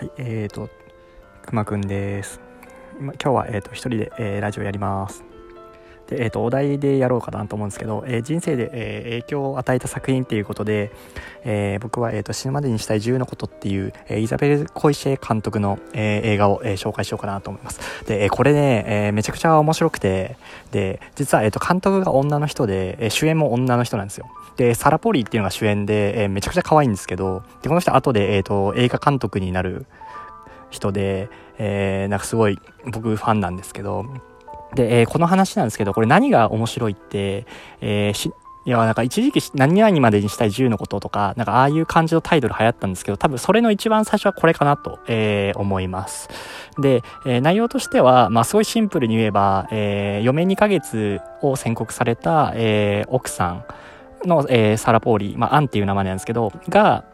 はい、えーと、くまくんです。今今日は、えーと、一人で、えー、ラジオやります。で、えーと、お題でやろうかなと思うんですけど、えー、人生で、えー、影響を与えた作品っていうことで、えー、僕は、えーと、死ぬまでにしたい10のことっていう、えー、イザベル・コイシェ監督の、えー、映画を、えー、紹介しようかなと思います。で、えー、これね、えー、めちゃくちゃ面白くて、で、実は、えー、と監督が女の人で、えー、主演も女の人なんですよ。で、サラ・ポリーっていうのが主演で、えー、めちゃくちゃ可愛いんですけど、で、この人後で、え、ー、と、映画監督になる人で、えー、なんかすごい僕ファンなんですけど、で、えー、この話なんですけど、これ何が面白いって、えー、し、いや、なんか一時期何々までにしたい10のこととか、なんかああいう感じのタイトル流行ったんですけど、多分それの一番最初はこれかなと、えー、思います。で、えー、内容としては、まあすごいシンプルに言えば、えー、余命2ヶ月を宣告された、えー、奥さん、の、えー、サラ・ポーリー、まあ、アンっていう名前なんですけど、が、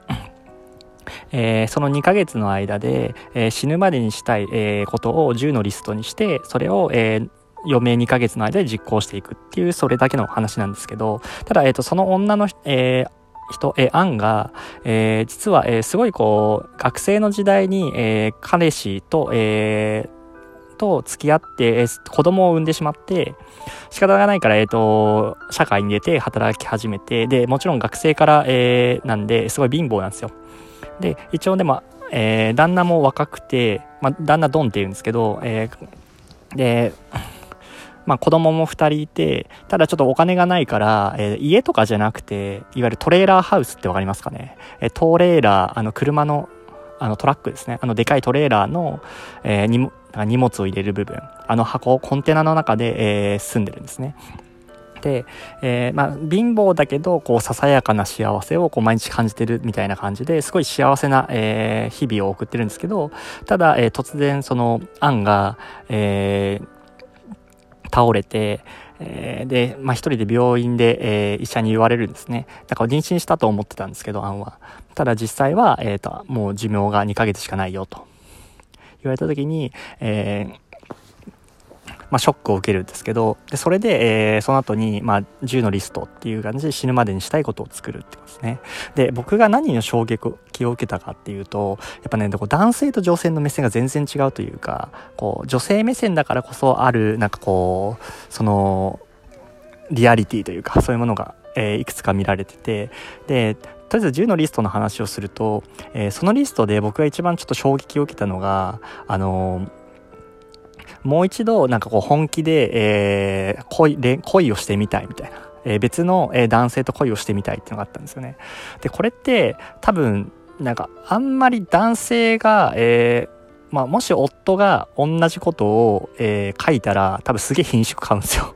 えー、その2ヶ月の間で、えー、死ぬまでにしたい、えー、ことを10のリストにして、それを、えー、余命2ヶ月の間で実行していくっていう、それだけの話なんですけど、ただ、えっ、と、その女の、えー、人、えアンが、えー、実は、えー、すごいこう、学生の時代に、えー、彼氏と、えと付き合って、子供を産んでしまって、仕方がないから、えっ、ー、と、社会に出て働き始めて、で、もちろん学生から、えー、なんで、すごい貧乏なんですよ。で、一応でも、えー、旦那も若くて、まあ、旦那ドンって言うんですけど、えー、で、まあ子供も二人いて、ただちょっとお金がないから、えー、家とかじゃなくて、いわゆるトレーラーハウスってわかりますかね？えー、トレーラー、あの車の、あのトラックですね。あのでかいトレーラーの、えー、に荷物を入れる部分、あの箱、コンテナの中で、えー、住んでるんですね。で、えー、まあ、貧乏だけど、こう、ささやかな幸せを、こう、毎日感じてるみたいな感じですごい幸せな、えー、日々を送ってるんですけど、ただ、えー、突然、その、アンが、えー、倒れて、えー、で、まあ、一人で病院で、えー、医者に言われるんですね。だから妊娠したと思ってたんですけど、アンは。ただ実際は、えっ、ー、と、もう寿命が2ヶ月しかないよと。言われた時に、えー、まあ、ショックを受けるんですけど、で、それで、えー、その後に、まあ、10のリストっていう感じで死ぬまでにしたいことを作るってことですね。で、僕が何の衝撃を受けたかっていうと、やっぱね、男性と女性の目線が全然違うというか、こう、女性目線だからこそある、なんかこう、その、リアリティというか、そういうものが、えー、いくつか見られてて、で、とりあえず10のリストの話をすると、えー、そのリストで僕が一番ちょっと衝撃を受けたのが、あのー、もう一度なんかこう本気で、えー、恋、恋をしてみたいみたいな。えー、別の、え、男性と恋をしてみたいっていうのがあったんですよね。で、これって多分、なんかあんまり男性が、えー、まあ、もし夫が同じことを、えー、書いたら多分すげえ品種買うんですよ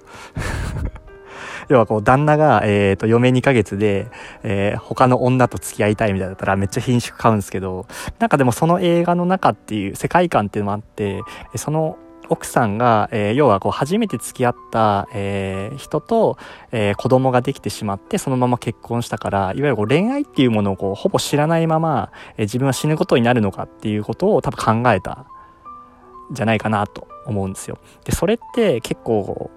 要はこう、旦那が、えっ、と、嫁2ヶ月で、えー、他の女と付き合いたいみたいだったらめっちゃ品種買うんですけど、なんかでもその映画の中っていう世界観っていうのもあって、その奥さんが、えー、要はこう初めて付き合った、えー、人と、えー、子供ができてしまってそのまま結婚したからいわゆるこう恋愛っていうものをこうほぼ知らないまま、えー、自分は死ぬことになるのかっていうことを多分考えたじゃないかなと思うんですよ。で、それって結構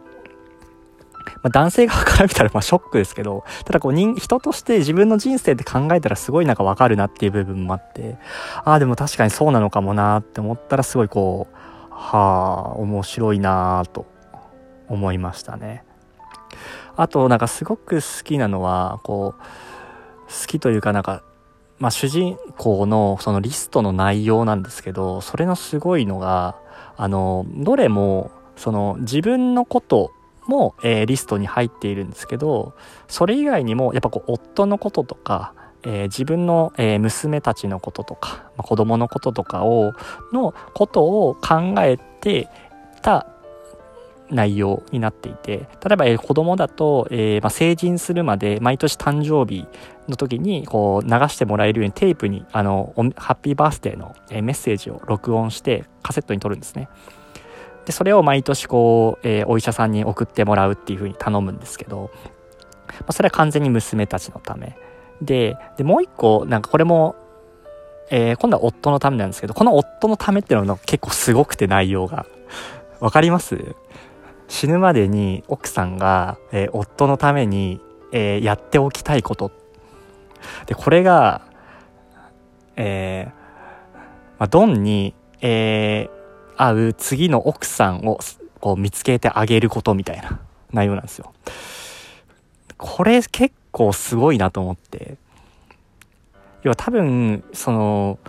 まあ、男性側から見たらまあショックですけど、ただこう人、人として自分の人生って考えたらすごいなんかわかるなっていう部分もあって、ああ、でも確かにそうなのかもなって思ったらすごいこう、はあ、面白いなと思いましたね。あと、なんかすごく好きなのは、こう、好きというかなんか、まあ主人公のそのリストの内容なんですけど、それのすごいのが、あの、どれも、その自分のことも、えー、リストに入っているんですけど、それ以外にも、やっぱこう、夫のこととか、えー、自分の、えー、娘たちのこととか、まあ、子供のこととかを、のことを考えてた内容になっていて、例えば、えー、子供だと、えーまあ、成人するまで毎年誕生日の時にこう流してもらえるようにテープにあのハッピーバースデーの、え、メッセージを録音してカセットに撮るんですね。で、それを毎年こう、えー、お医者さんに送ってもらうっていう風に頼むんですけど、まあ、それは完全に娘たちのため。で、で、もう一個、なんかこれも、えー、今度は夫のためなんですけど、この夫のためっていうのが結構すごくて内容が。わかります？死ぬまでに奥さんが、えー、夫のために、えー、やっておきたいこと。で、これが、えまあ、ドンに、えー、会う次の奥さんをこう見つけてあげることみたいな内容なんですよ。これ結構すごいなと思って。要は多分、その、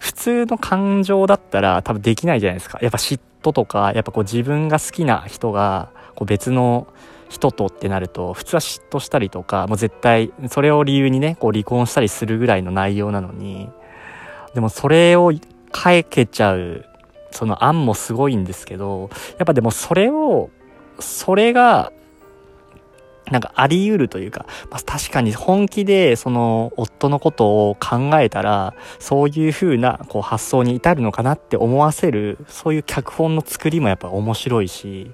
普通の感情だったら多分できないじゃないですか。やっぱ嫉妬とか、やっぱこう自分が好きな人が、こう別の人とってなると、普通は嫉妬したりとか、もう絶対、それを理由にね、こう離婚したりするぐらいの内容なのに、でもそれを変けちゃう、その案もすごいんですけど、やっぱでもそれを、それがなんかあり得るというか、まあ、確かに本気でその夫のことを考えたら、そういう風なこう発想に至るのかなって思わせる、そういう脚本の作りもやっぱ面白いし、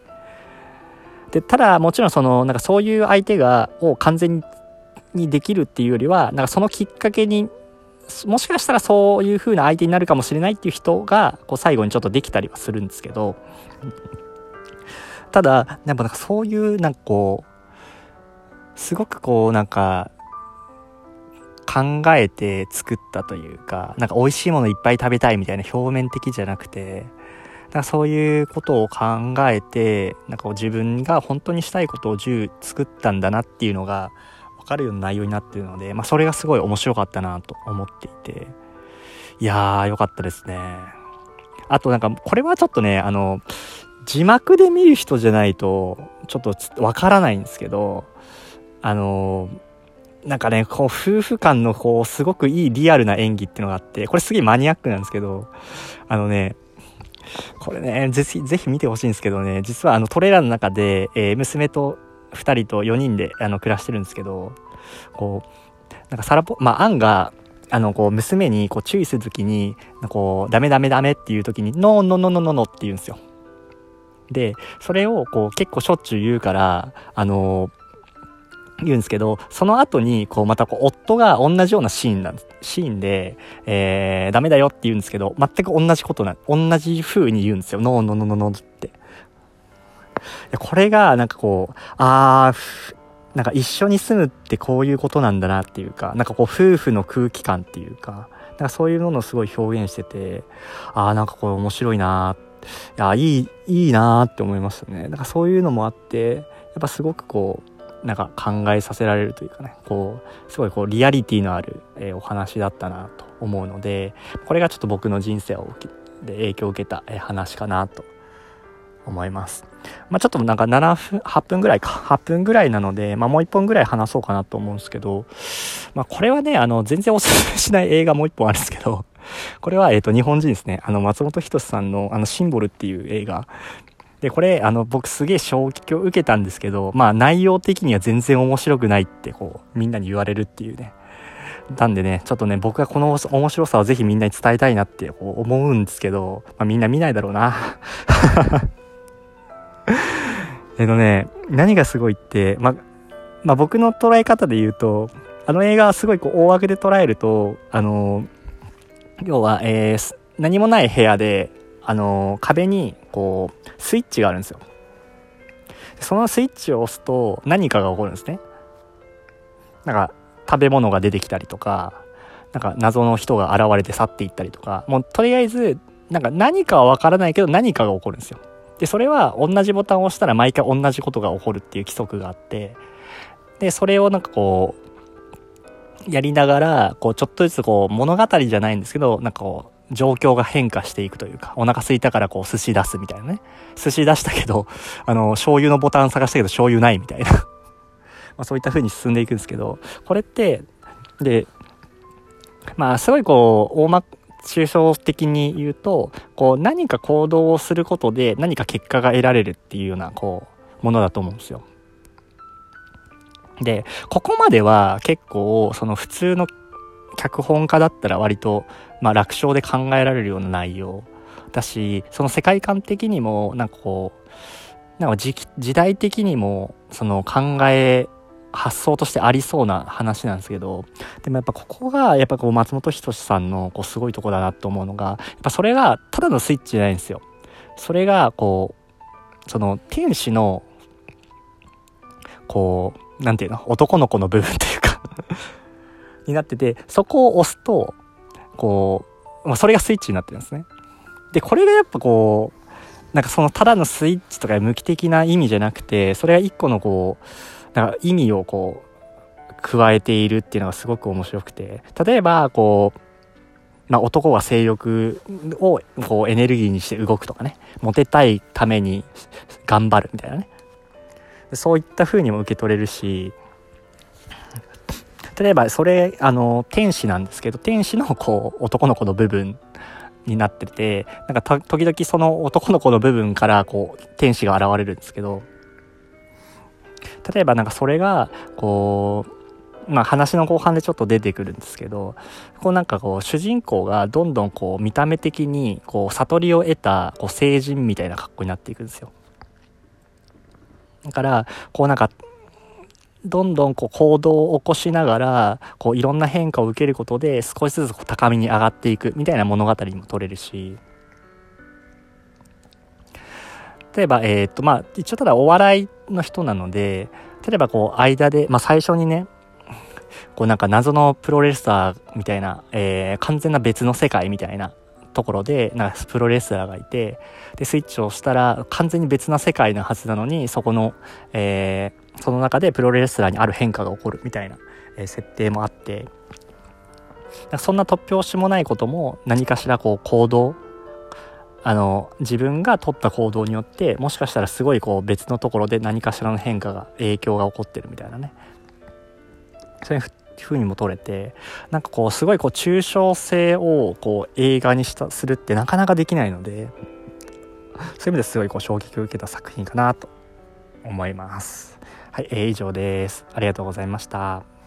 で、ただもちろんその、なんかそういう相手が、を完全にできるっていうよりは、なんかそのきっかけに、もしかしたらそういう風な相手になるかもしれないっていう人が、こう最後にちょっとできたりはするんですけど、ただ、やっぱなんかそういうなんかこう、すごくこうなんか考えて作ったというか、なんか美味しいものいっぱい食べたいみたいな表面的じゃなくて、なんかそういうことを考えて、なんか自分が本当にしたいことを10作ったんだなっていうのが分かるような内容になってるので、まあそれがすごい面白かったなと思っていて、いやーよかったですね。あとなんかこれはちょっとね、あの、字幕で見る人じゃないとちょっとわからないんですけど、あのなんかね、こう、夫婦間の、こう、すごくいいリアルな演技っていうのがあって、これすげえマニアックなんですけど、あのね、これね、ぜひ、ぜひ見てほしいんですけどね、実はあのトレーラーの中で、えー、娘と2人と4人であの暮らしてるんですけど、こう、なんかサラポ、まあ、アンが、あの、こう、娘にこう注意するときに、こう、ダメダメダメっていうときに、ノーノーノーノーノノって言うんですよ。で、それをこう結構しょっちゅう言うから、あの言うんですけど、その後に、こう、またこう、夫が同じようなシーンなんです。シーンで、えー、ダメだよって言うんですけど、全く同じことな、同じ風に言うんですよ。ノーノーノーノーって。これが、なんかこう、あー、なんか一緒に住むってこういうことなんだなっていうか、なんかこう、夫婦の空気感っていうか、なんかそういうものをすごい表現してて、あー、なんかこれ面白いないや、いい、いいなーって思いましたね。なんかそういうのもあって、やっぱすごくこう、なんか考えさせられるというかね、こう、すごいこうリアリティのある、えー、お話だったなと思うので、これがちょっと僕の人生をで影響を受けた、えー、話かなと思います。まあちょっとなんか7分、8分ぐらいか、8分ぐらいなので、まあもう1本ぐらい話そうかなと思うんですけど、まあこれはね、あの、全然おすすめしない映画もう1本あるんですけど、これは、えっ、と、日本人ですね。あの、松本人志さんの、あの、シンボルっていう映画。で、これ、あの、僕すげえ衝撃を受けたんですけど、まあ内容的には全然面白くないって、こう、みんなに言われるっていうね。なんでね、ちょっとね、僕はこの面白さをぜひみんなに伝えたいなって思うんですけど、まあみんな見ないだろうな。えっとね、何がすごいって、まあ、まあ僕の捉え方で言うと、あの映画はすごいこう大枠で捉えると、あの、要は、えー、何もない部屋で、あの壁にこうスイッチがあるんですよ。そのスイッチを押すと何かが起こるんですね。なんか食べ物が出てきたりとかなんか謎の人が現れて去っていったりとかもうとりあえずなんか何かはわからないけど何かが起こるんですよ。でそれは同じボタンを押したら毎回同じことが起こるっていう規則があってでそれをなんかこうやりながらこうちょっとずつこう物語じゃないんですけどなんかこう状況が変化していくというか、お腹空いたからこう寿司出すみたいなね。寿司出したけど、あの、醤油のボタン探したけど醤油ないみたいな まあそういった風に進んでいくんですけど、これって、で、まあすごいこう、大ま、抽象的に言うと、こう何か行動をすることで何か結果が得られるっていうような、こう、ものだと思うんですよ。で、ここまでは結構、その普通の脚本家だったら割と、まあ、楽勝で考えられるような内容だしその世界観的にもなんかこうなんか時時代的にもその考え発想としてありそうな話なんですけどでもやっぱここがやっぱこう松本人志さんのこうすごいとこだなと思うのがやっぱそれがただのスイッチじゃないんですよ。それがこうその天使のこうなんていうの男の子の部分というかになってて、そこを押すと、こう、まあ、それがスイッチになってるんですね。でこれがやっぱこうなんかそのただのスイッチとか無機的な意味じゃなくてそれが一個のこうなんか意味をこう加えているっていうのがすごく面白くて。例えばこうまあ、男は性欲をこうエネルギーにして動くとかね。モテたいために頑張るみたいなね。そういった風にも受け取れるし例えばそれあの天使なんですけど天使のこう男の子の部分になっててなんか時々その男の子の部分からこう天使が現れるんですけど例えばなんかそれがこうまあ話の後半でちょっと出てくるんですけどこうなんかこう主人公がどんどんこう見た目的にこう悟りを得たこう成人みたいな格好になっていくんですよ。だからこうなんかどんどんこう行動を起こしながらこういろんな変化を受けることで少しずつこう高みに上がっていくみたいな物語にも取れるし。例えばえっ、とまあ一応ただお笑いの人なので例えばこう間で、まあ、最初にねこうなんか謎のプロレスラーみたいな、えー、完全な別の世界みたいなところでなんかプロレスラーがいてでスイッチを押したら完全に別な世界のはずなのにそこの、えー、その中でプロレスラーにある変化が起こるみたいな、えー、設定もあって。そんな突拍子もないことも何かしらこう行動あの自分が取った行動によってもしかしたらすごいこう別のところで何かしらの変化が影響が起こってるみたいなね。そていうふうにも取れてなんかこうすごいこう抽象性をこう映画にしたするってなかなかできないのでそういう意味ですごいこう衝撃を受けた作品かなと思います。はい、えー、以上です。ありがとうございました。